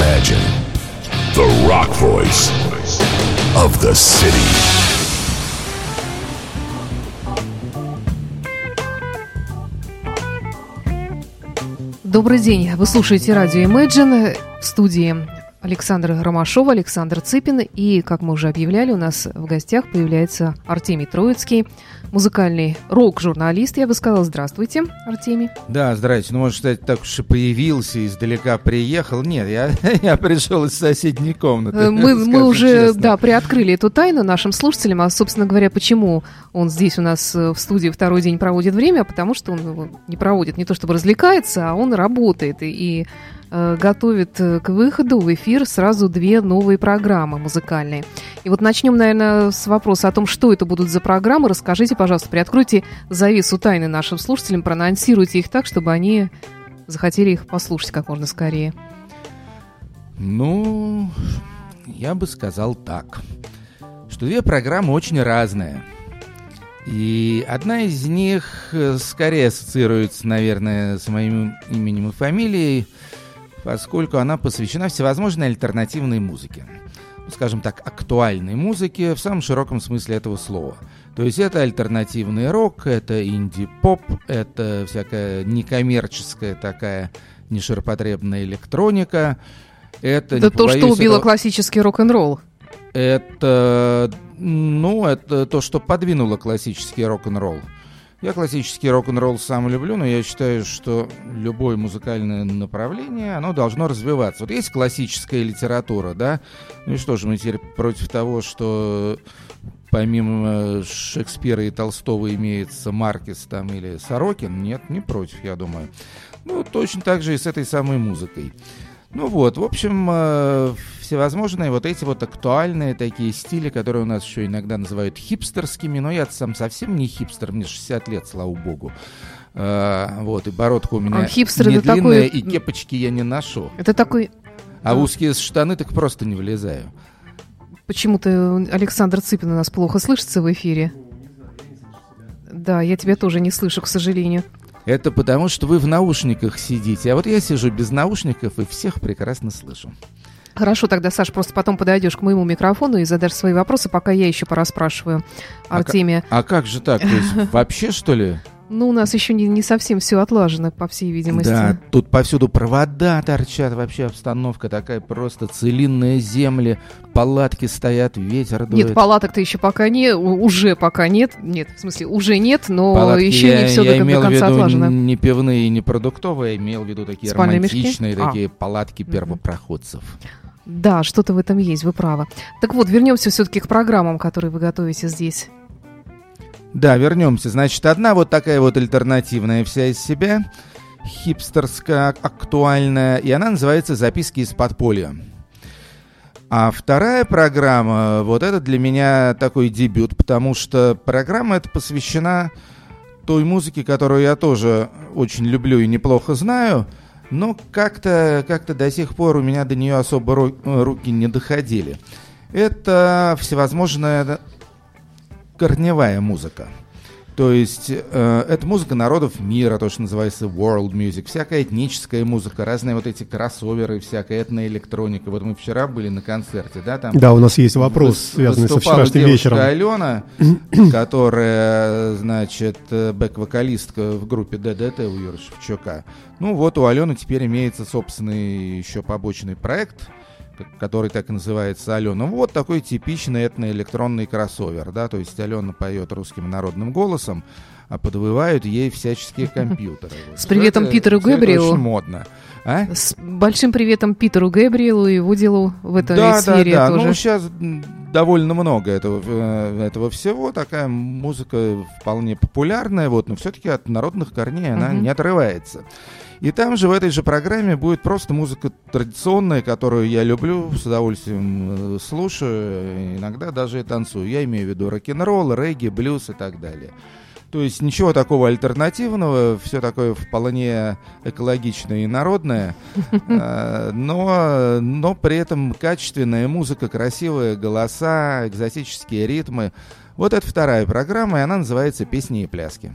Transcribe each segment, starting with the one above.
Imagine the rock voice of the city. Добрый день. Вы слушаете радио Imagine в студии Александр Ромашова, Александр Цыпин. И, как мы уже объявляли, у нас в гостях появляется Артемий Троицкий, музыкальный рок-журналист. Я бы сказала, здравствуйте, Артемий. Да, здравствуйте. Ну, может, сказать, так уж и появился, издалека приехал. Нет, я, я пришел из соседней комнаты. Э, мы, мы уже, честно. да, приоткрыли эту тайну нашим слушателям. А, собственно говоря, почему он здесь у нас э, в студии второй день проводит время? Потому что он не проводит не то чтобы развлекается, а он работает. И, и готовит э, к выходу в эфир сразу две новые программы музыкальные. И вот начнем, наверное, с вопроса о том, что это будут за программы. Расскажите, пожалуйста, приоткройте завесу тайны нашим слушателям, проанонсируйте их так, чтобы они захотели их послушать как можно скорее. Ну, я бы сказал так, что две программы очень разные. И одна из них э, скорее ассоциируется, наверное, с моим именем и фамилией – поскольку она посвящена всевозможной альтернативной музыке. Ну, скажем так, актуальной музыке в самом широком смысле этого слова. То есть это альтернативный рок, это инди-поп, это всякая некоммерческая такая неширопотребная электроника. Это, это то, что убило этого... классический рок-н-ролл. Это, ну, это то, что подвинуло классический рок-н-ролл. Я классический рок-н-ролл сам люблю, но я считаю, что любое музыкальное направление, оно должно развиваться. Вот есть классическая литература, да? Ну и что же, мы теперь против того, что помимо Шекспира и Толстого имеется Маркес там или Сорокин? Нет, не против, я думаю. Ну, точно так же и с этой самой музыкой. Ну вот, в общем, э, всевозможные вот эти вот актуальные такие стили, которые у нас еще иногда называют хипстерскими, но я сам совсем не хипстер, мне 60 лет, слава богу. Uh, вот, и бородка у меня а хипстер не длинная, такой... и кепочки я не ношу. Это такой... А в узкие штаны так просто не влезаю. Почему-то Александр Цыпин у нас плохо слышится в эфире. Да, я тебя тоже не слышу, к сожалению. Это потому, что вы в наушниках сидите. А вот я сижу без наушников и всех прекрасно слышу. Хорошо, тогда, Саш, просто потом подойдешь к моему микрофону и задашь свои вопросы, пока я еще пораспрашиваю Артемия. А, а как же так? То есть вообще, что ли? Ну, у нас еще не, не совсем все отлажено, по всей видимости. Да, тут повсюду провода торчат, вообще обстановка такая просто целинные земли, палатки стоят, ветер дует. Нет, палаток-то еще пока не, уже пока нет, нет, в смысле, уже нет, но палатки еще я, не все я до, имел до конца в виду отлажено. не пивные, не продуктовые, я имел в виду такие Спальные романтичные, мешки? такие а. палатки первопроходцев. Да, что-то в этом есть, вы правы. Так вот, вернемся все-таки к программам, которые вы готовите здесь. Да, вернемся. Значит, одна вот такая вот альтернативная вся из себя, хипстерская, актуальная, и она называется «Записки из подполья». А вторая программа, вот это для меня такой дебют, потому что программа эта посвящена той музыке, которую я тоже очень люблю и неплохо знаю, но как-то как до сих пор у меня до нее особо руки не доходили. Это всевозможная корневая музыка. То есть э, это музыка народов мира, то, что называется world music, всякая этническая музыка, разные вот эти кроссоверы, всякая этноэлектроника. Вот мы вчера были на концерте, да, там... Да, у нас есть вопрос, связанный со вчерашним вечером. Алена, которая, значит, бэк-вокалистка в группе ДДТ у Юры Шевчука. Ну вот у Алены теперь имеется собственный еще побочный проект – который так и называется Алена. Вот такой типичный этноэлектронный кроссовер, да, то есть Алена поет русским народным голосом, а подвывают ей всяческие компьютеры. С приветом это, Питеру Гэбриэлу. очень модно. А? С большим приветом Питеру Гэбриэлу и Вудилу в этой да, сфере да, да. тоже. Ну, сейчас довольно много этого, э, этого всего. Такая музыка вполне популярная, вот, но все-таки от народных корней она uh-huh. не отрывается. И там же в этой же программе будет просто музыка традиционная, которую я люблю, с удовольствием э, слушаю, иногда даже и танцую. Я имею в виду рок-н-ролл, регги, блюз и так далее. То есть ничего такого альтернативного, все такое вполне экологичное и народное, э, но, но при этом качественная музыка, красивые голоса, экзотические ритмы. Вот это вторая программа, и она называется «Песни и пляски».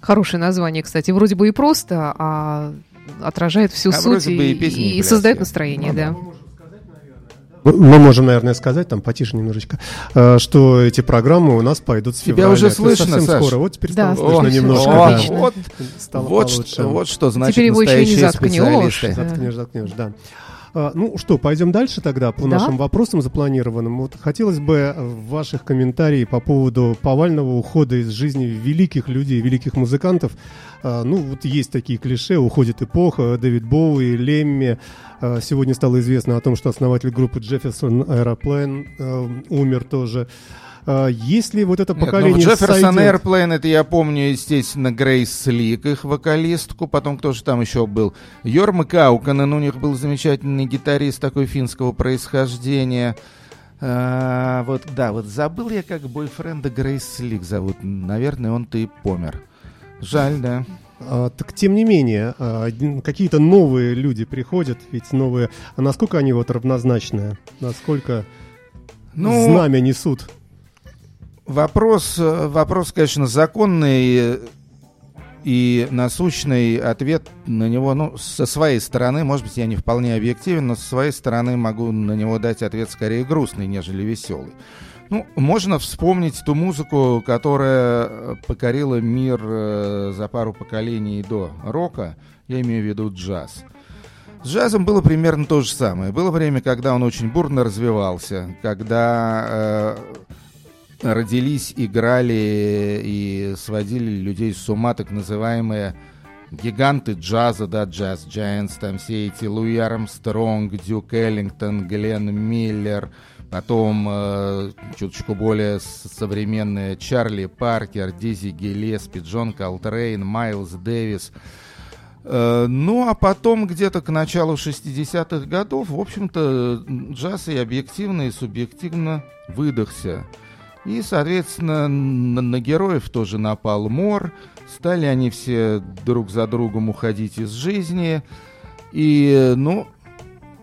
Хорошее название, кстати. Вроде бы и просто, а отражает всю а суть и, и, и создает настроение, ну, да. Мы можем, наверное, сказать, там потише немножечко, э, что эти программы у нас пойдут с февраля. Тебя уже слышно, совсем Саш. скоро. Вот теперь да, стало слышно немножко. О, да. Вот, стало вот, что, вот что значит теперь его еще не заткнешь. Заткнешь, заткнешь, да. А, ну что, пойдем дальше тогда по да? нашим вопросам запланированным. Вот хотелось бы ваших комментариев по поводу повального ухода из жизни великих людей, великих музыкантов. А, ну, вот есть такие клише, уходит эпоха, Дэвид Боуи, Лемми. А, сегодня стало известно о том, что основатель группы Jefferson Aeroplane умер тоже. А, если вот это поколение Нет, ну, Джефферсон сойдет... Airplane, это я помню, естественно, Грейс Лик, их вокалистку, потом кто же там еще был? Йорма Кауканен, у них был замечательный гитарист такой финского происхождения. А, вот, да, вот забыл я, как бойфренда Грейс Лик зовут. Наверное, он-то и помер. Жаль, да. А, так тем не менее, а, какие-то новые люди приходят, ведь новые. А насколько они вот равнозначные? Насколько ну, знамя несут? Вопрос, вопрос, конечно, законный и насущный ответ на него, ну, со своей стороны, может быть, я не вполне объективен, но со своей стороны могу на него дать ответ скорее грустный, нежели веселый. Ну, можно вспомнить ту музыку, которая покорила мир э, за пару поколений до рока, я имею в виду джаз. С джазом было примерно то же самое. Было время, когда он очень бурно развивался, когда э, родились, играли и сводили людей с ума так называемые гиганты джаза, да, джаз Giants, там все эти Луи Армстронг, Дюк Эллингтон, Глен Миллер, потом э, чуточку более современные Чарли Паркер, Дизи Гелеспи, Джон Колтрейн, Майлз Дэвис. Э, ну, а потом где-то к началу 60-х годов, в общем-то, джаз и объективно, и субъективно выдохся. И, соответственно, на, на героев тоже напал мор. Стали они все друг за другом уходить из жизни. И, ну,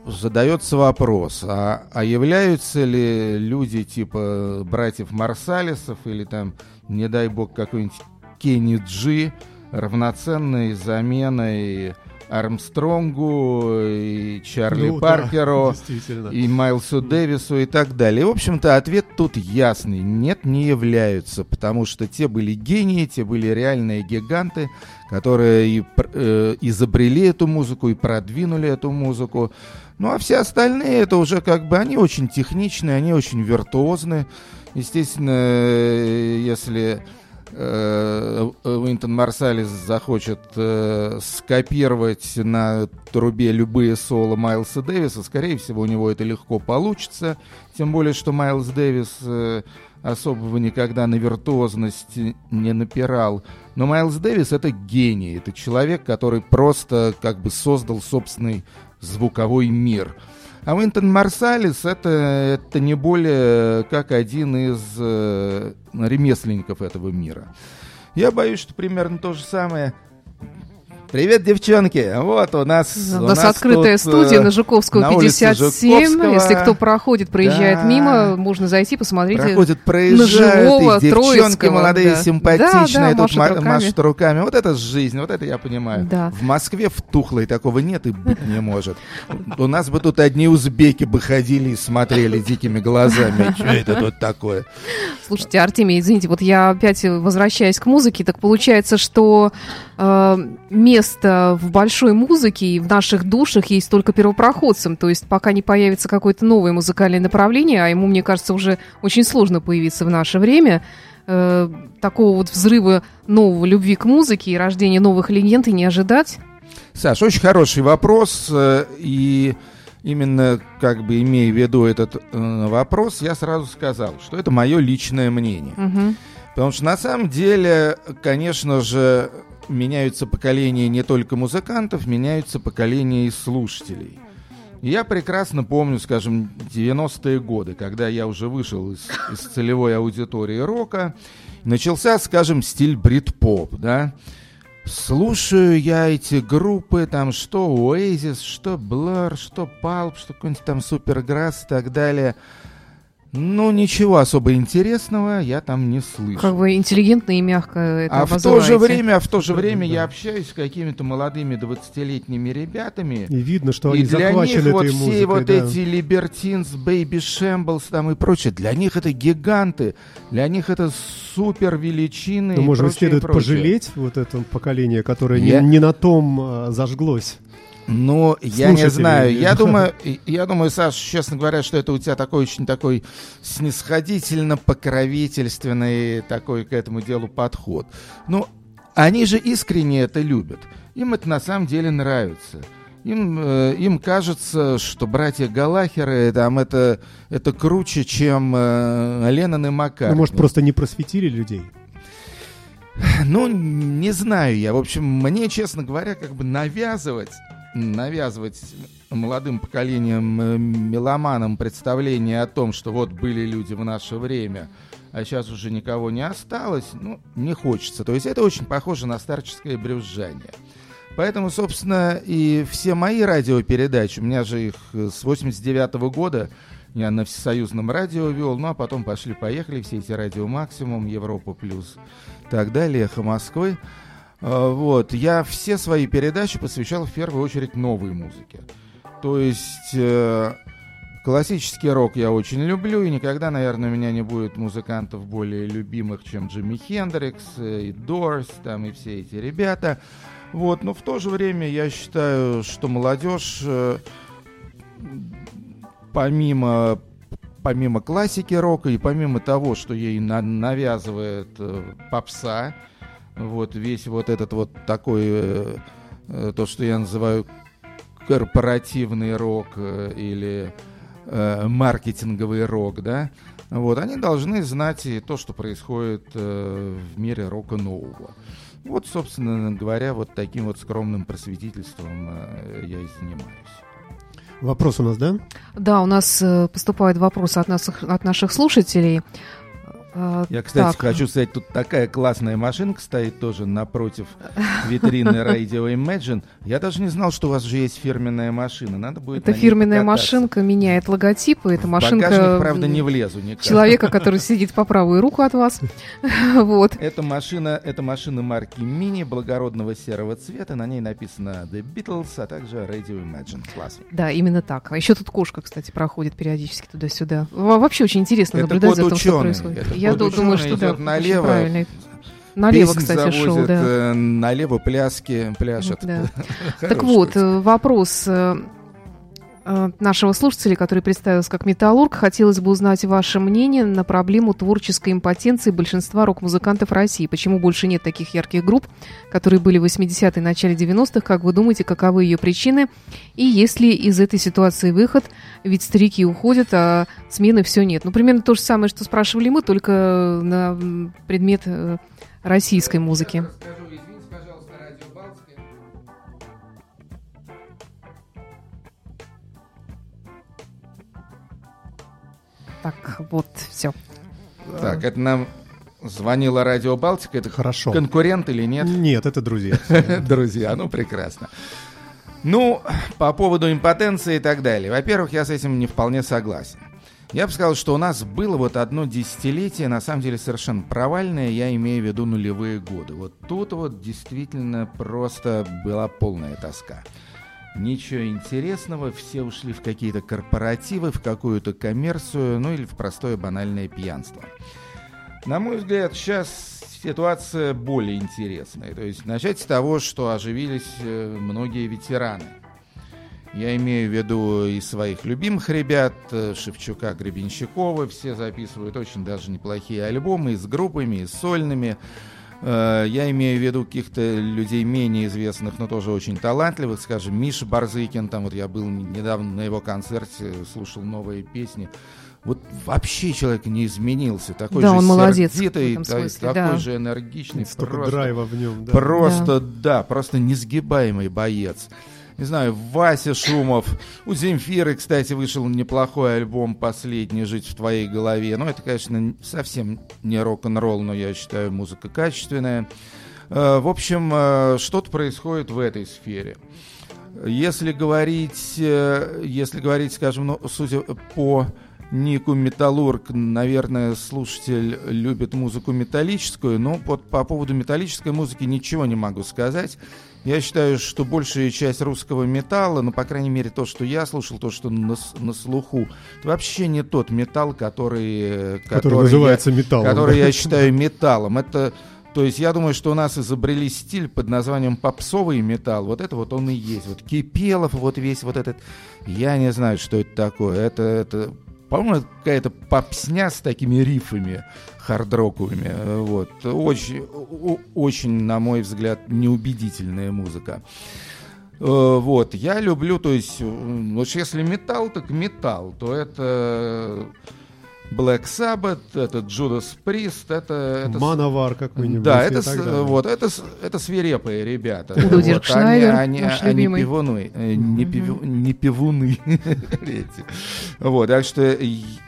задается вопрос, а, а являются ли люди типа братьев Марсалисов или там, не дай бог, какой-нибудь Кенни Джи равноценной заменой Армстронгу, и Чарли ну, Паркеру, да, и Майлсу Дэвису и так далее. В общем-то, ответ тут ясный. Нет, не являются, потому что те были гении, те были реальные гиганты, которые и, э, изобрели эту музыку и продвинули эту музыку. Ну, а все остальные, это уже как бы, они очень техничные, они очень виртуозны. Естественно, э, если Уинтон Марсалис захочет э, скопировать на трубе любые соло Майлса Дэвиса, скорее всего, у него это легко получится. Тем более, что Майлз Дэвис э, особого никогда на виртуозность не напирал. Но Майлз Дэвис это гений, это человек, который просто как бы создал собственный звуковой мир. А Уинтон Марсалис это, это не более как один из э, ремесленников этого мира. Я боюсь, что примерно то же самое Привет, девчонки! Вот у нас... У, у нас, открытая тут, студия на Жуковского на 57. Жуковского. Если кто проходит, проезжает да. мимо, можно зайти, посмотреть Проходит, проезжают, на живого, девчонки молодые, да. симпатичные, да, да, тут машут руками. машут руками. Вот это жизнь, вот это я понимаю. Да. В Москве в Тухлой такого нет и быть не может. У нас бы тут одни узбеки бы ходили и смотрели дикими глазами. Что это тут такое? Слушайте, Артемий, извините, вот я опять возвращаюсь к музыке, так получается, что э, место в большой музыке и в наших душах есть только первопроходцам. То есть пока не появится какое-то новое музыкальное направление, а ему, мне кажется, уже очень сложно появиться в наше время, э, такого вот взрыва нового любви к музыке и рождения новых легенд и не ожидать? Саш, очень хороший вопрос. Э, и именно как бы имея в виду этот э, вопрос, я сразу сказал, что это мое личное мнение. Угу. Потому что на самом деле, конечно же, меняются поколения не только музыкантов, меняются поколения и слушателей. я прекрасно помню, скажем, 90-е годы, когда я уже вышел из, из целевой аудитории рока, начался, скажем, стиль брит-поп, да. Слушаю я эти группы, там, что Oasis, что Blur, что Pulp, что какой-нибудь там Суперграсс и так далее. Ну, ничего особо интересного я там не слышу. Как бы интеллигентно и мягко это А в то же время, в то же время я общаюсь с какими-то молодыми 20-летними ребятами. И видно, что и они для захвачены них вот этой все музыкой, вот да. эти Libertines, Baby Shambles там и прочее, для них это гиганты, для них это супер величины. И может прочее, и следует пожалеть вот это поколение, которое Я- не, не на том а, зажглось. Ну, я не знаю. я думаю, я думаю, Саш, честно говоря, что это у тебя такой очень такой снисходительно покровительственный такой к этому делу подход. Ну, они же искренне это любят. Им это на самом деле нравится. Им, э, им кажется, что братья Галахеры там это, это круче, чем э, Леннон и Маккартни. Ну, может, просто не просветили людей. Ну, не знаю я. В общем, мне, честно говоря, как бы навязывать, навязывать молодым поколением э, меломанам представление о том, что вот были люди в наше время, а сейчас уже никого не осталось, ну, не хочется. То есть это очень похоже на старческое брюзжание. Поэтому, собственно, и все мои радиопередачи, у меня же их э, с 89 года, я на всесоюзном радио вел, ну а потом пошли-поехали все эти радио Максимум, Европа Плюс, так далее, Эхо Москвы. А, Вот, я все свои передачи посвящал в первую очередь новой музыке. То есть э, классический рок я очень люблю, и никогда, наверное, у меня не будет музыкантов более любимых, чем Джимми Хендрикс, э, и Дорс, там, и все эти ребята. Вот, но в то же время я считаю, что молодежь, э, помимо помимо классики рока и помимо того, что ей на- навязывает э, попса, вот весь вот этот вот такой, э, э, то, что я называю корпоративный рок э, или э, маркетинговый рок, да, вот, они должны знать и то, что происходит э, в мире рока нового. Вот, собственно говоря, вот таким вот скромным просветительством э, я и занимаюсь. Вопрос у нас, да? Да, у нас э, поступают вопросы от, нас, от наших слушателей. Э, Я, кстати, так, хочу сказать, тут такая классная машинка стоит тоже напротив витрины Radio Imagine. Я даже не знал, что у вас же есть фирменная машина. Надо будет Это фирменная покататься. машинка меняет логотипы. Это машинка багажник, правда, не влезу никак. человека, который сидит по правую руку от вас. Вот. Это машина, это машина марки Mini благородного серого цвета. На ней написано The Beatles, а также Radio Imagine. Класс. Да, именно так. А еще тут кошка, кстати, проходит периодически туда-сюда. Во- Вообще очень интересно Это наблюдать за тем, что происходит. Это Я ду- думаю, что да, налево. Налево, Песни кстати, шел, завозит, да. э, налево пляски пляшет. Да. Так вот, э, вопрос э, нашего слушателя, который представился как металлург. Хотелось бы узнать ваше мнение на проблему творческой импотенции большинства рок-музыкантов России. Почему больше нет таких ярких групп, которые были в 80-е и начале 90-х? Как вы думаете, каковы ее причины? И есть ли из этой ситуации выход? Ведь старики уходят, а смены все нет. Ну, примерно то же самое, что спрашивали мы, только на предмет э, российской музыки. Так, вот, все. Так, это нам звонила Радио Балтика. Это Хорошо. конкурент или нет? Нет, это друзья. Друзья, ну прекрасно. Ну, по поводу импотенции и так далее. Во-первых, я с этим не вполне согласен. Я бы сказал, что у нас было вот одно десятилетие, на самом деле совершенно провальное, я имею в виду нулевые годы. Вот тут вот действительно просто была полная тоска. Ничего интересного, все ушли в какие-то корпоративы, в какую-то коммерцию, ну или в простое банальное пьянство. На мой взгляд, сейчас ситуация более интересная. То есть начать с того, что оживились э, многие ветераны. Я имею в виду и своих любимых ребят, э, Шевчука, Гребенщикова, все записывают очень даже неплохие альбомы и с группами, и с сольными. Э, Я имею в виду каких-то людей менее известных, но тоже очень талантливых, скажем, Миша Барзыкин, там вот я был недавно на его концерте, слушал новые песни. Вот вообще человек не изменился, такой Да, же он молодец в сердитый, смысле, такой да. же энергичный, Столько просто драйва в нем, да. Просто, да. просто несгибаемый боец. Не знаю, Вася Шумов. У Земфиры, кстати, вышел неплохой альбом «Последний. Жить в твоей голове». Ну, это, конечно, совсем не рок-н-ролл, но я считаю, музыка качественная. Э, В общем, э, что-то происходит в этой сфере. Если говорить, э, если говорить, скажем, ну, судя по Нику Металлург, наверное, слушатель любит музыку металлическую, но вот по поводу металлической музыки ничего не могу сказать. Я считаю, что большая часть русского металла, ну, по крайней мере, то, что я слушал, то, что на, на слуху, это вообще не тот металл, который... Который, который называется я, металлом. Который я считаю металлом. Это... То есть я думаю, что у нас изобрели стиль под названием попсовый металл. Вот это вот он и есть. Вот Кипелов, вот весь вот этот... Я не знаю, что это такое. Это, это по-моему, какая-то попсня с такими рифами хардроковыми. Вот. Очень, очень, на мой взгляд, неубедительная музыка. Э, вот, я люблю, то есть, если металл, так металл, то это Black Sabbath, это Judas Priest, это... это Мановар какой-нибудь. Да, это, вот, это, это свирепые ребята. Уду вот, они, они, они пивуны, э, не, пиву, не пивуны. вот, так что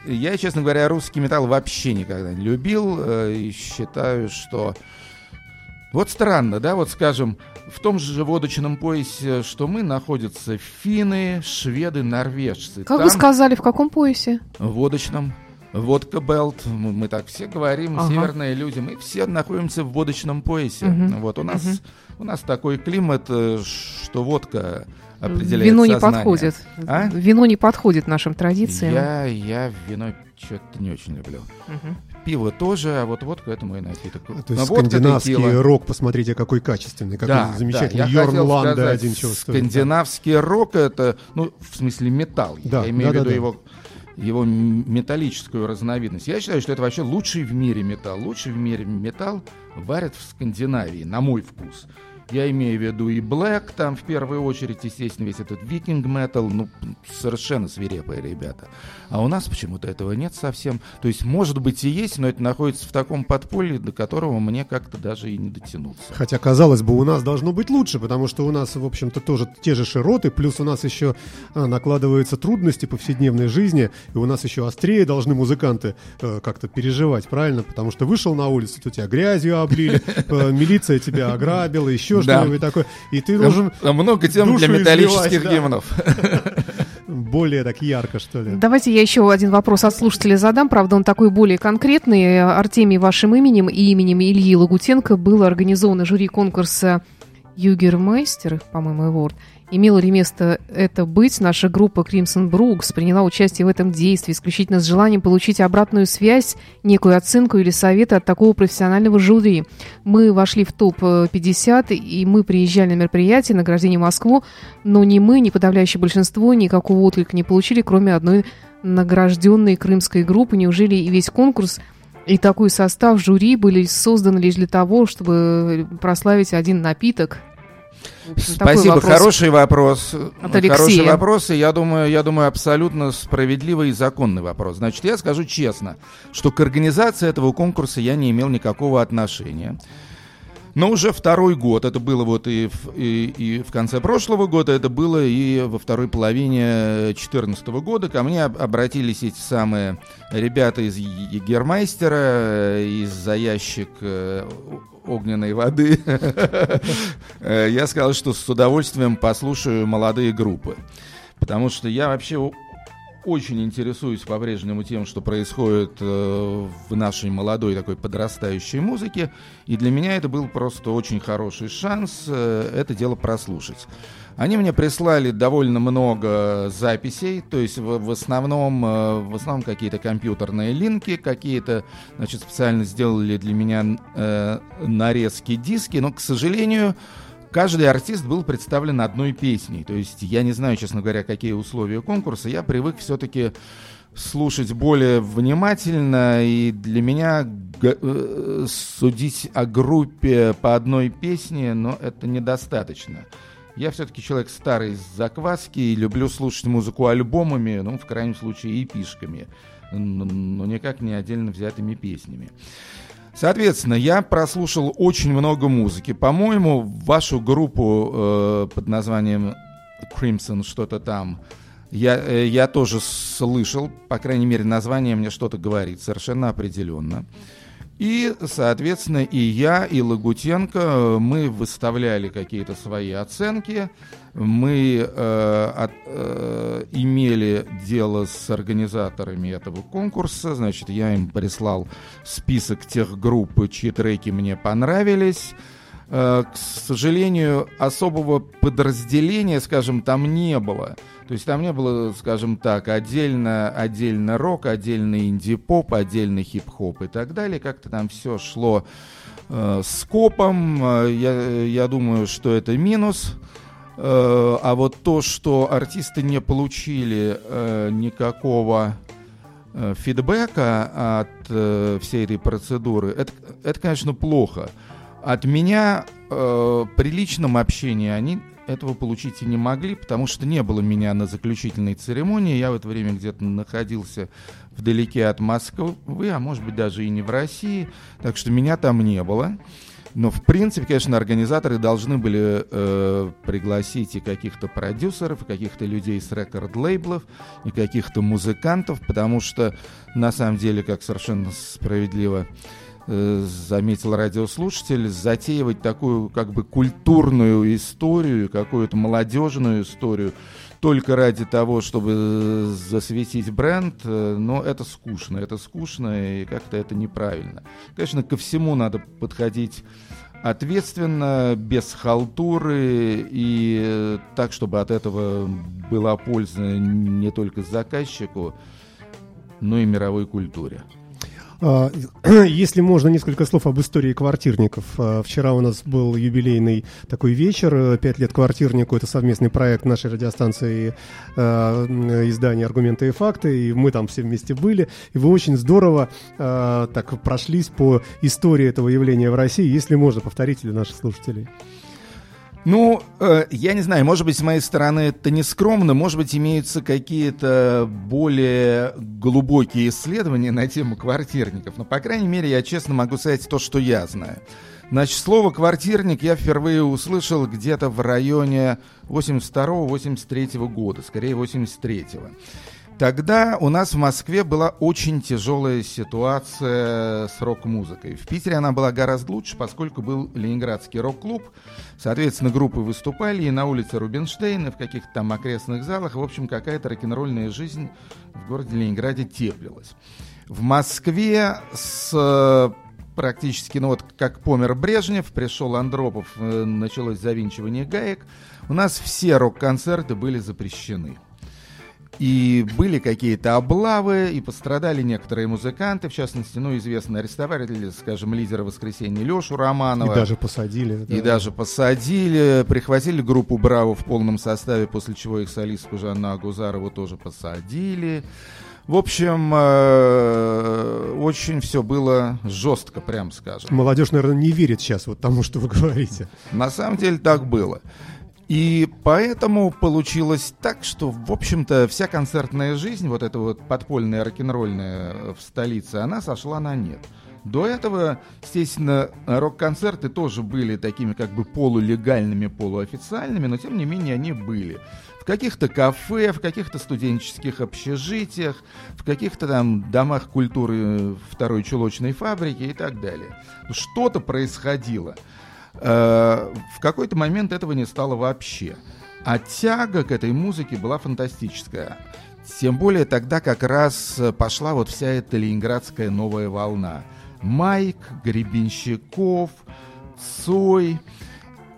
я, честно говоря, русский металл вообще никогда не любил э, и считаю, что... Вот странно, да, вот скажем, в том же водочном поясе, что мы, находятся финны, шведы, норвежцы. Как Там... вы сказали, в каком поясе? В водочном. Водка Белт, мы так все говорим, ага. северные люди, мы все находимся в водочном поясе. Угу. Вот у нас, угу. у нас такой климат, э, что водка определяет Вино сознание. не подходит. А? Вино не подходит нашим традициям. Я, я вино что-то не очень люблю. Угу. Пиво тоже, а вот водка это мой напиток. А, то есть скандинавский водка, рок, посмотрите, какой качественный, какой да, замечательный. Да, Йорн Ланда один чего Скандинавский рок это, ну, в смысле металл. Да, я имею да, в виду да, его его металлическую разновидность. Я считаю, что это вообще лучший в мире металл. Лучший в мире металл варят в Скандинавии, на мой вкус. Я имею в виду и Black, там в первую очередь, естественно, весь этот викинг метал, ну, совершенно свирепые ребята. А у нас почему-то этого нет совсем. То есть, может быть, и есть, но это находится в таком подполье, до которого мне как-то даже и не дотянуться. Хотя, казалось бы, у нас должно быть лучше, потому что у нас, в общем-то, тоже те же широты, плюс у нас еще а, накладываются трудности повседневной жизни, и у нас еще острее должны музыканты э, как-то переживать, правильно? Потому что вышел на улицу, то тебя грязью облили, э, милиция тебя ограбила, еще что-нибудь такое, и ты должен Много тем для металлических гимнов. более так ярко, что ли. Давайте я еще один вопрос от слушателя задам. Правда, он такой более конкретный. Артемий, вашим именем и именем Ильи Лагутенко было организовано жюри конкурса Югермейстер, по-моему, его Имело ли место это быть, наша группа Crimson Brooks приняла участие в этом действии исключительно с желанием получить обратную связь, некую оценку или советы от такого профессионального жюри. Мы вошли в топ-50, и мы приезжали на мероприятие, награждение Москву, но ни мы, ни подавляющее большинство никакого отклика не получили, кроме одной награжденной крымской группы. Неужели и весь конкурс и такой состав жюри были созданы лишь для того, чтобы прославить один напиток – Спасибо, вопрос хороший вопрос. От Алексея. Хороший вопрос, и я думаю, я думаю, абсолютно справедливый и законный вопрос. Значит, я скажу честно, что к организации этого конкурса я не имел никакого отношения. Но уже второй год, это было вот и в, и, и в конце прошлого года, это было и во второй половине 2014 года. Ко мне обратились эти самые ребята из Егермайстера, из-за ящик э, огненной воды. Э, я сказал, что с удовольствием послушаю молодые группы. Потому что я вообще очень интересуюсь по-прежнему тем, что происходит э, в нашей молодой такой подрастающей музыке. И для меня это был просто очень хороший шанс э, это дело прослушать. Они мне прислали довольно много записей, то есть в, в основном, э, в основном какие-то компьютерные линки, какие-то, значит, специально сделали для меня э, нарезки диски, но, к сожалению, каждый артист был представлен одной песней. То есть я не знаю, честно говоря, какие условия конкурса. Я привык все-таки слушать более внимательно, и для меня э, судить о группе по одной песне, но это недостаточно. Я все-таки человек старый с закваски и люблю слушать музыку альбомами, ну, в крайнем случае, и пишками, но никак не отдельно взятыми песнями. Соответственно, я прослушал очень много музыки. По-моему, вашу группу э, под названием Crimson что-то там я, э, я тоже слышал, по крайней мере, название мне что-то говорит, совершенно определенно. И, соответственно, и я, и Лагутенко, мы выставляли какие-то свои оценки, мы э, от, э, имели дело с организаторами этого конкурса, значит, я им прислал список тех групп, чьи треки мне понравились. Э, к сожалению, особого подразделения, скажем, там не было. То есть там не было, скажем так, отдельно, отдельно рок, отдельно инди-поп, отдельно хип-хоп и так далее. Как-то там все шло э, скопом. Э, я, я думаю, что это минус. Э, а вот то, что артисты не получили э, никакого э, фидбэка от э, всей этой процедуры, это, это, конечно, плохо. От меня э, при личном общении они этого получить и не могли, потому что не было меня на заключительной церемонии. Я в это время где-то находился вдалеке от Москвы, а может быть даже и не в России, так что меня там не было. Но, в принципе, конечно, организаторы должны были э, пригласить и каких-то продюсеров, и каких-то людей с рекорд-лейблов, и каких-то музыкантов, потому что, на самом деле, как совершенно справедливо заметил радиослушатель, затеивать такую как бы культурную историю, какую-то молодежную историю только ради того, чтобы засветить бренд, э, но это скучно, это скучно и как-то это неправильно. Конечно, ко всему надо подходить ответственно, без халтуры и так, чтобы от этого была польза не только заказчику, но и мировой культуре. А, если можно, несколько слов об истории квартирников. А, вчера у нас был юбилейный такой вечер, э, «Пять лет квартирнику». Это совместный проект нашей радиостанции а, издания «Аргументы и факты», и мы там все вместе были. И вы очень здорово так прошлись по истории этого явления в России. Если можно, повторите для наших слушателей. Ну, э, я не знаю, может быть, с моей стороны это не скромно, может быть, имеются какие-то более глубокие исследования на тему квартирников, но, по крайней мере, я честно могу сказать то, что я знаю. Значит, слово «квартирник» я впервые услышал где-то в районе 82-83 года, скорее 83-го. Тогда у нас в Москве была очень тяжелая ситуация с рок-музыкой. В Питере она была гораздо лучше, поскольку был Ленинградский рок-клуб. Соответственно, группы выступали и на улице Рубинштейна, в каких-то там окрестных залах. В общем, какая-то рок-н-ролльная жизнь в городе Ленинграде теплилась. В Москве с практически, ну вот как помер Брежнев, пришел Андропов, э, началось завинчивание гаек, у нас все рок-концерты были запрещены. И были какие-то облавы, и пострадали некоторые музыканты, в частности, ну, известно, арестовали, скажем, лидера воскресенья Лешу Романова. И даже посадили. И да. даже посадили, прихватили группу «Браво» в полном составе, после чего их солистку Жанну Агузарову тоже посадили. В общем, э, очень все было жестко, прям скажем. Молодежь, наверное, не верит сейчас вот тому, что вы говорите. На самом деле так было. И поэтому получилось так, что, в общем-то, вся концертная жизнь, вот эта вот подпольная рок-н-ролльная в столице, она сошла на нет. До этого, естественно, рок-концерты тоже были такими как бы полулегальными, полуофициальными, но тем не менее они были. В каких-то кафе, в каких-то студенческих общежитиях, в каких-то там домах культуры второй чулочной фабрики и так далее. Что-то происходило. Э, в какой-то момент этого не стало вообще. А тяга к этой музыке была фантастическая. Тем более тогда как раз пошла вот вся эта ленинградская новая волна. Майк, Гребенщиков, Цой.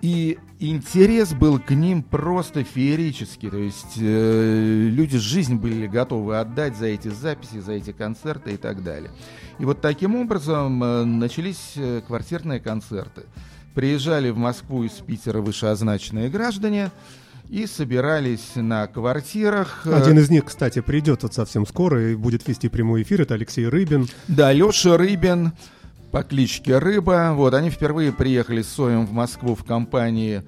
И интерес был к ним просто феерический. То есть э, люди жизнь были готовы отдать за эти записи, за эти концерты и так далее. И вот таким образом э, начались э, квартирные концерты приезжали в Москву из Питера вышеозначенные граждане и собирались на квартирах. Один из них, кстати, придет вот совсем скоро и будет вести прямой эфир. Это Алексей Рыбин. Да, Леша Рыбин по кличке Рыба. Вот, они впервые приехали с Соем в Москву в компании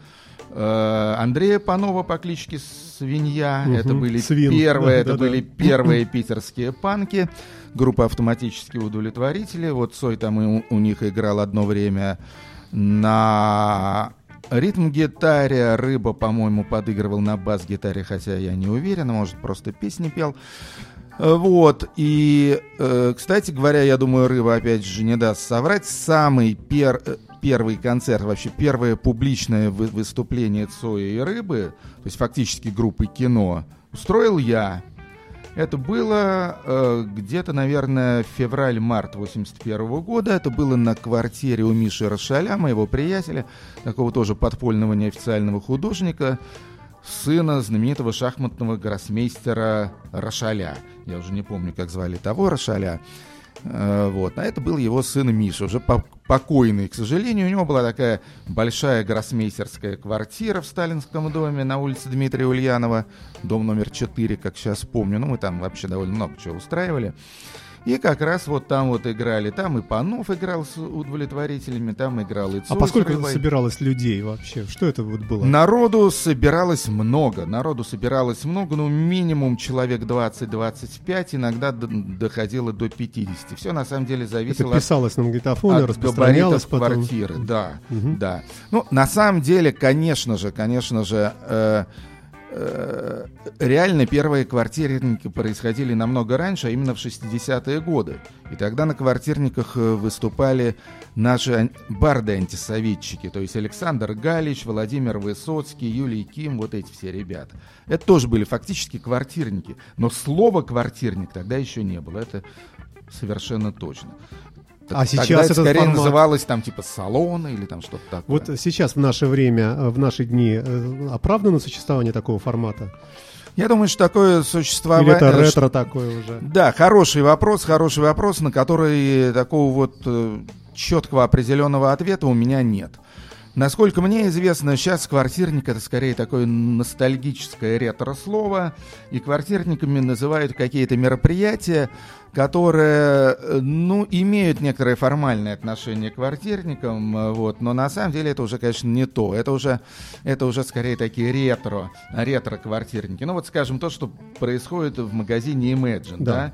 э, Андрея Панова по кличке Свинья. Угу, это были свин. первые, да, это да, были да. первые питерские панки. Группа автоматические удовлетворители. Вот Сой там у, у них играл одно время на ритм-гитаре. Рыба, по-моему, подыгрывал на бас-гитаре, хотя я не уверен, может, просто песни пел. Вот, и, э, кстати говоря, я думаю, Рыба опять же не даст соврать, самый пер, э, первый концерт, вообще первое публичное вы, выступление Цоя и Рыбы, то есть фактически группы кино, устроил я. Это было э, где-то, наверное, февраль-март 81 года. Это было на квартире у Миши Рошаля, моего приятеля, такого тоже подпольного неофициального художника, сына знаменитого шахматного гроссмейстера Рошаля. Я уже не помню, как звали того Рошаля. Э, вот. А это был его сын Миша, уже покойный, к сожалению. У него была такая большая гроссмейстерская квартира в Сталинском доме на улице Дмитрия Ульянова, дом номер 4, как сейчас помню. Ну, мы там вообще довольно много чего устраивали. И как раз вот там вот играли, там и Панов играл с удовлетворителями, там играл и Цой А поскольку собиралось людей вообще? Что это вот было? Народу собиралось много, народу собиралось много, ну минимум человек 20-25, иногда доходило до 50. Все на самом деле зависело это писалось от, на магнитофоне, от распространялось потом. квартиры, да, угу. да. Ну, на самом деле, конечно же, конечно же, Э, реально первые квартирники происходили намного раньше, а именно в 60-е годы. И тогда на квартирниках э, выступали наши барды-антисоветчики, то есть Александр Галич, Владимир Высоцкий, Юлий Ким, вот эти все ребята. Это тоже были фактически квартирники, но слова «квартирник» тогда еще не было, это совершенно точно. А сейчас Тогда это скорее формат... называлось там типа салоны или там что-то такое. Вот сейчас в наше время, э, в наши дни э, оправдано существование такого формата? Я думаю, что такое существование... Или это ретро такое уже? Да, хороший вопрос, хороший вопрос, на который такого вот э, четкого определенного ответа у меня нет. Насколько мне известно, сейчас квартирник это скорее такое ностальгическое ретро-слово, и квартирниками называют какие-то мероприятия, которые, э, ну, имеют некоторое формальное отношение к квартирникам, э, вот, но на самом деле это уже, конечно, не то. Это уже, это уже скорее такие ретро, ретро-квартирники. Ну, вот, скажем, то, что происходит в магазине Imagine, да, да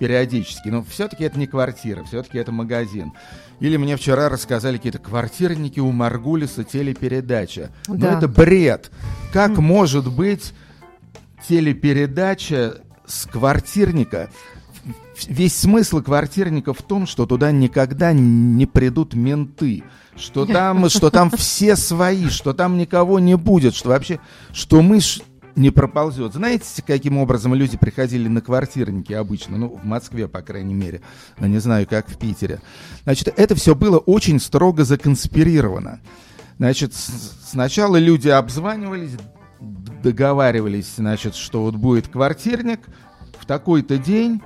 периодически. Но все-таки это не квартира, все-таки это магазин. Или мне вчера рассказали какие-то квартирники у Маргулиса телепередача. Да. Но это бред. Как mm. может быть телепередача с квартирника? Весь смысл квартирника в том, что туда никогда не придут менты, что там, что там все свои, что там никого не будет, что вообще, что мы не проползет. Знаете, каким образом люди приходили на квартирники обычно? Ну, в Москве, по крайней мере. Но не знаю, как в Питере. Значит, это все было очень строго законспирировано. Значит, сначала люди обзванивались, договаривались, значит, что вот будет квартирник в такой-то день,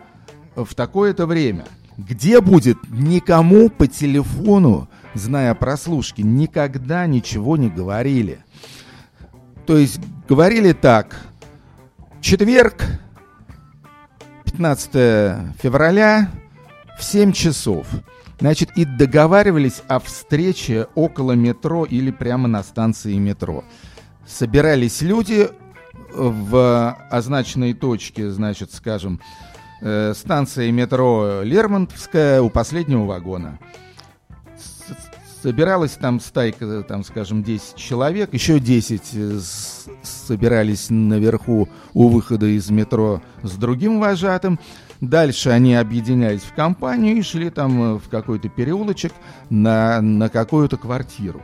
в такое-то время. Где будет, никому по телефону, зная прослушки, никогда ничего не говорили. То есть говорили так. Четверг, 15 февраля, в 7 часов. Значит, и договаривались о встрече около метро или прямо на станции метро. Собирались люди в означенной точке, значит, скажем, э, станция метро Лермонтовская у последнего вагона. Собиралась там стайка, там, скажем, 10 человек, еще 10 э, собирались наверху у выхода из метро с другим вожатым. Дальше они объединялись в компанию и шли там э, в какой-то переулочек на, на какую-то квартиру.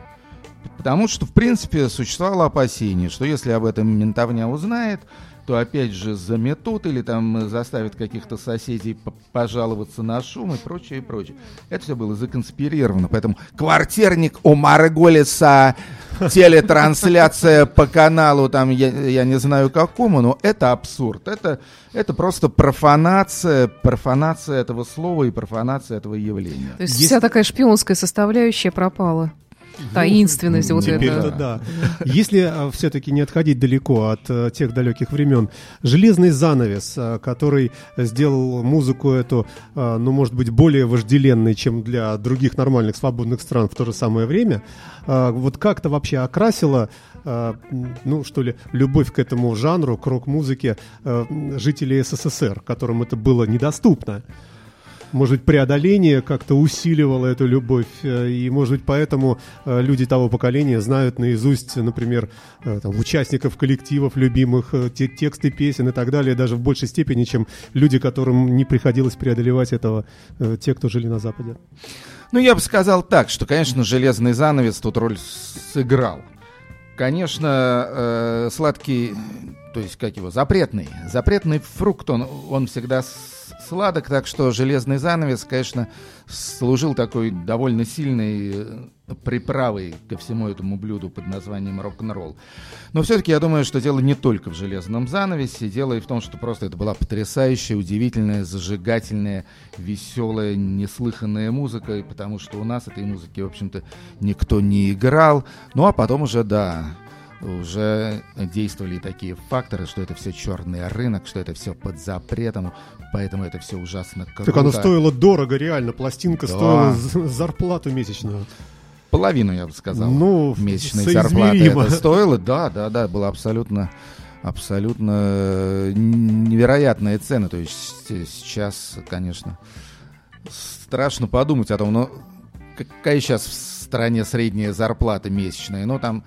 Потому что, в принципе, существовало опасение, что если об этом ментовня узнает, то опять же заметут или там заставят каких-то соседей пожаловаться на шум и прочее, и прочее. Это все было законспирировано. Поэтому квартирник у Марголиса, телетрансляция по каналу, там, я, я не знаю какому, но это абсурд. Это, это просто профанация, профанация этого слова и профанация этого явления. То есть Есть... вся такая шпионская составляющая пропала таинственность ну, вот это. да. Если а, все-таки не отходить далеко от а, тех далеких времен, железный занавес, а, который сделал музыку эту, а, ну, может быть, более вожделенной, чем для других нормальных свободных стран в то же самое время, вот как-то вообще окрасила ну, что ли, любовь к этому жанру, к рок-музыке жителей СССР, которым это было недоступно. Может быть, преодоление как-то усиливало эту любовь, э, и, может быть, поэтому э, люди того поколения знают наизусть, например, э, там, участников коллективов любимых, те, тексты песен и так далее, даже в большей степени, чем люди, которым не приходилось преодолевать этого, те, кто жили на Западе. Ну, я бы сказал так, что, конечно, железный занавес тут роль сыграл. Конечно, э, сладкий, то есть как его, запретный, запретный фрукт, он, он всегда сладок, так что железный занавес, конечно, служил такой довольно сильной э, приправой ко всему этому блюду под названием рок-н-ролл. Но все-таки я думаю, что дело не только в железном занавесе, дело и в том, что просто это была потрясающая, удивительная, зажигательная, веселая, неслыханная музыка, и потому что у нас этой музыки, в общем-то, никто не играл. Ну а потом уже, да, уже действовали такие факторы, что это все черный рынок, что это все под запретом, поэтому это все ужасно круто. Так оно стоило дорого, реально. Пластинка да. стоила зарплату месячную. Половину, я бы сказал, ну, месячной зарплаты это стоило. Да, да, да, было абсолютно абсолютно э, невероятная цена. То есть сейчас, конечно, страшно подумать о том, но какая сейчас в стране средняя зарплата месячная? Ну, там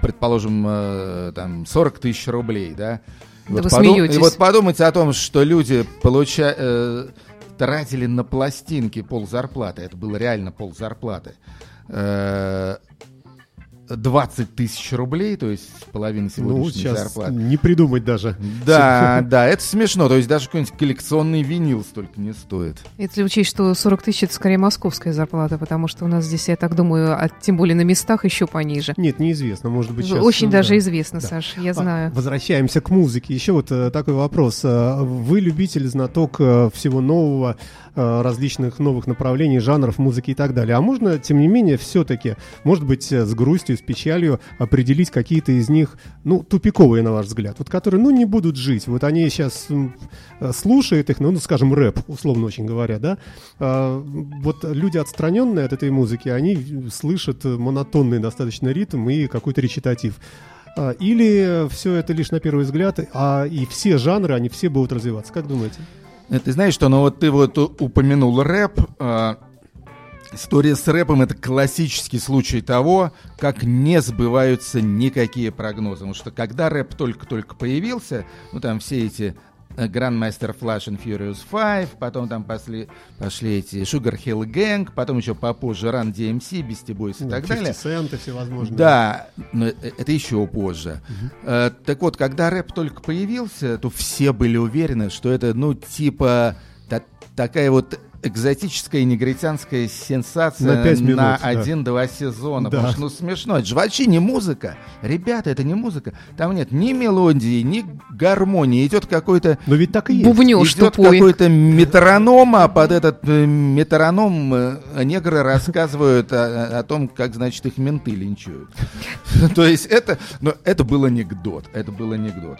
предположим, э, там 40 тысяч рублей, да? Да вот подум... И вот подумайте о том, что люди получа... э, тратили на пластинки пол зарплаты, это было реально пол зарплаты. Э, 20 тысяч рублей, то есть половина сегодняшней ну, зарплаты. Не придумать даже. Да, да, это смешно. То есть даже какой-нибудь коллекционный винил столько не стоит. Если учесть, что 40 тысяч это скорее московская зарплата, потому что у нас здесь, я так думаю, а тем более на местах еще пониже. Нет, неизвестно, может быть сейчас. Очень даже да. известно, да. Саш, я а, знаю. Возвращаемся к музыке. Еще вот э, такой вопрос. Э, вы любитель, знаток э, всего нового, различных новых направлений, жанров музыки и так далее. А можно, тем не менее, все-таки, может быть, с грустью с печалью определить какие-то из них, ну, тупиковые, на ваш взгляд, вот которые, ну, не будут жить. Вот они сейчас э, слушают их, ну, ну, скажем, рэп, условно очень говоря, да. А, вот люди, отстраненные от этой музыки, они слышат монотонный достаточно ритм и какой-то речитатив. А, или все это лишь на первый взгляд, а и все жанры, они все будут развиваться. Как думаете? Э, ты знаешь, что, ну вот ты вот упомянул рэп, а, История с рэпом это классический случай того, как не сбываются никакие прогнозы. Потому что когда рэп только-только появился, ну там все эти Grandmaster Flash and Furious 5, потом там пошли, пошли эти Sugar Hill Gang, потом еще попозже Run DMC, Beastie Boys и ну, так далее. Cent всевозможные. Да, но э, это еще позже. Uh, так вот, когда рэп только появился, то все были уверены, что это, ну, типа та- такая вот экзотическая негритянская сенсация на, минут, на один-два сезона. Да. Потому что, ну, смешно. Это же вообще не музыка. Ребята, это не музыка. Там нет ни мелодии, ни гармонии. Идет какой-то... Но ведь так и есть. Бубнёж Идет какой-то метроном, а под этот э, метроном э, негры рассказывают о, о том, как, значит, их менты линчуют. То есть это... Но это был анекдот. Это был анекдот.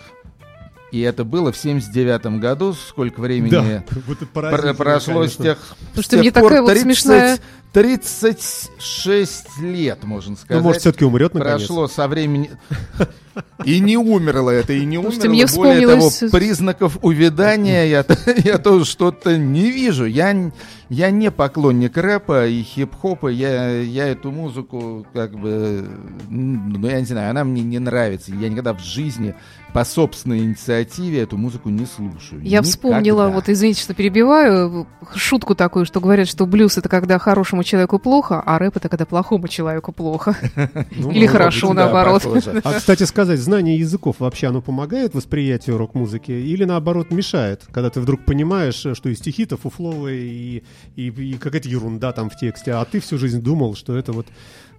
И это было в 79 году. Сколько времени да, вот прошло с тех, Слушайте, с тех мне пор? такая 30, вот смешная... 36 лет, можно сказать. Ну, может, все-таки умрет наконец. Прошло со времени... И не умерло это, и не Слушайте, умерло. Мне Более того, признаков увядания я, я тоже что-то не вижу. Я, я не поклонник рэпа и хип-хопа. Я, я эту музыку как бы... Ну, я не знаю, она мне не нравится. Я никогда в жизни по собственной инициативе эту музыку не слушаю. Я Никогда. вспомнила, вот извините, что перебиваю, шутку такую, что говорят, что блюз это когда хорошему человеку плохо, а рэп это когда плохому человеку плохо. Ну, Или хорошо, наоборот. А, кстати сказать, знание языков вообще оно помогает восприятию рок-музыки или наоборот мешает, когда ты вдруг понимаешь, что и стихи-то фуфловые, и, и, и какая-то ерунда там в тексте, а ты всю жизнь думал, что это вот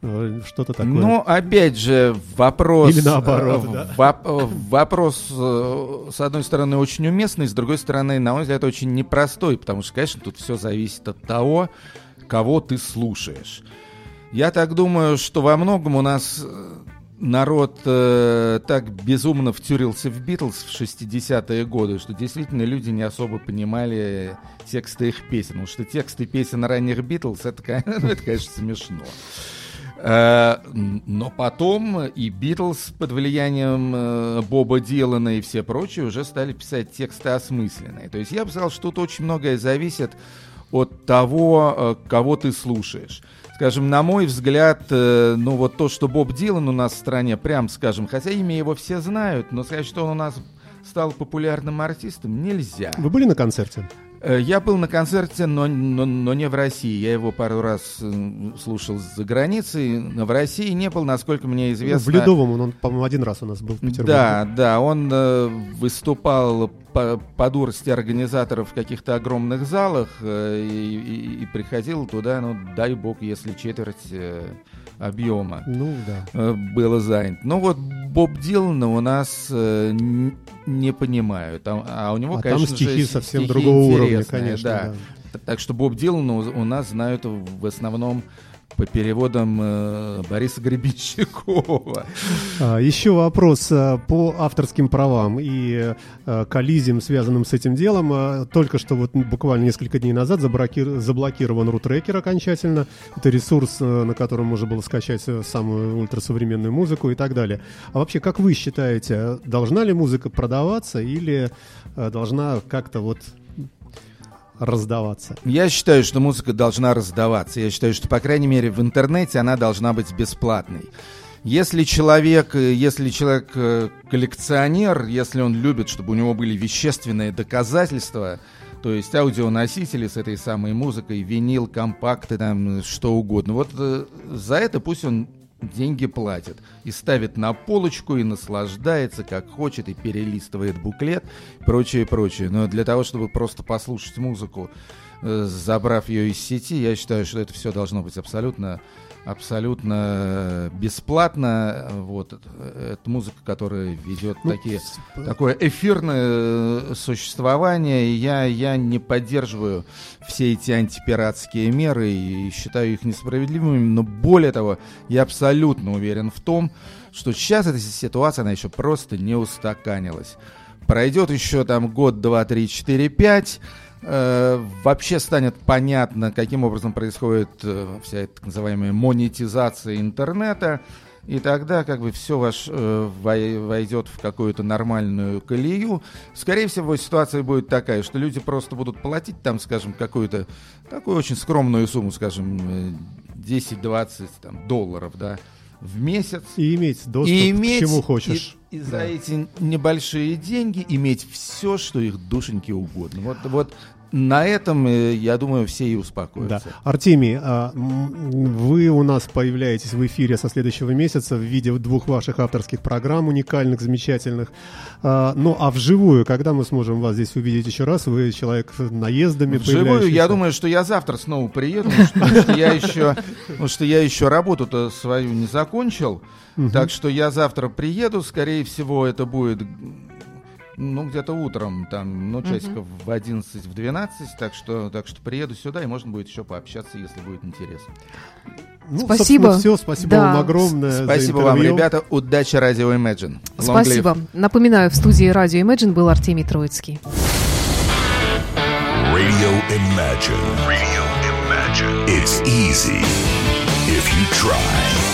Э, что-то такое. Ну, опять же, вопрос... Или наоборот, э, да. Воп, э, вопрос, с одной стороны, очень уместный, с другой стороны, на мой взгляд, очень непростой, потому что, конечно, тут все зависит от того, кого ты слушаешь. Я так думаю, что во многом у нас народ э, так безумно втюрился в Битлз в 60-е годы, что действительно люди не особо понимали тексты их песен. Потому что тексты песен ранних Битлз, это, это конечно, смешно. Э, но потом и Битлз под влиянием э, Боба Дилана и все прочие уже стали писать тексты осмысленные. То есть я бы сказал, что тут очень многое зависит от того, кого ты слушаешь. Скажем, на мой взгляд, ну вот то, что Боб Дилан у нас в стране, прям скажем, хотя имя его все знают, но сказать, что он у нас стал популярным артистом, нельзя. Вы были на концерте? Э, я был на концерте, но, но, но не в России. Я его пару раз слушал за грницей. Но в России не был, насколько мне известно. В Ледовом он, он по-моему, один раз у нас был в Петербурге. Да, да, он э, выступал по, по дурости организаторов в каких-то огромных залах э, и, и, и приходил туда, ну, дай бог, если четверть объема ну, да. было занято. Ну вот Боб Дилана у нас не понимают. А, а у него, а конечно там стихи же, совсем стихи другого уровня, конечно. Да. Да. Так что Боб Дилан у, у нас знают в основном по переводам э, Бориса Гребенщикова. А, еще вопрос а, по авторским правам и а, коллизиям, связанным с этим делом. А, только что вот буквально несколько дней назад заблокир... заблокирован рутрекер окончательно. Это ресурс, а, на котором можно было скачать самую ультрасовременную музыку и так далее. А вообще, как вы считаете, должна ли музыка продаваться или должна как-то вот раздаваться? Я считаю, что музыка должна раздаваться. Я считаю, что, по крайней мере, в интернете она должна быть бесплатной. Если человек, если человек э, коллекционер, если он любит, чтобы у него были вещественные доказательства, то есть аудионосители с этой самой музыкой, винил, компакты, там, что угодно, вот э, за это пусть он деньги платит. И ставит на полочку, и наслаждается, как хочет, и перелистывает буклет, прочее, прочее. Но для того, чтобы просто послушать музыку, э, забрав ее из сети, я считаю, что это все должно быть абсолютно абсолютно бесплатно. Вот это музыка, которая ведет ну, такие, такое эфирное существование. И я, я не поддерживаю все эти антипиратские меры и считаю их несправедливыми. Но более того, я абсолютно уверен в том, что сейчас эта ситуация, она еще просто не устаканилась. Пройдет еще там год, два, три, четыре, пять Э, вообще станет понятно, каким образом происходит э, вся эта так называемая монетизация интернета, и тогда как бы все ваш э, войдет в какую-то нормальную колею. Скорее всего, ситуация будет такая, что люди просто будут платить там, скажем, какую-то такую очень скромную сумму, скажем, 10-20 там, долларов, да, в месяц. И иметь доступ и иметь, к чему хочешь. И, и да. за эти небольшие деньги иметь все, что их душеньки угодно. Вот, вот на этом, э, я думаю, все и успокоятся. Да. Артемий, а, вы у нас появляетесь в эфире со следующего месяца в виде двух ваших авторских программ, уникальных, замечательных. А, ну, а вживую, когда мы сможем вас здесь увидеть еще раз? Вы человек наездами Вживую, я думаю, что я завтра снова приеду, потому потому что я еще работу-то свою не закончил. Так что я завтра приеду, скорее всего, это будет ну, где-то утром, там, ну, часиков uh-huh. в 11, в 12, так что, так что приеду сюда, и можно будет еще пообщаться, если будет интересно. Ну, спасибо. Все, спасибо да. вам огромное. Спасибо вам, ребята. Удачи Радио Imagine. Long спасибо. Live. Напоминаю, в студии Радио Imagine был Артемий Троицкий. Radio Imagine. Radio Imagine. It's easy if you try.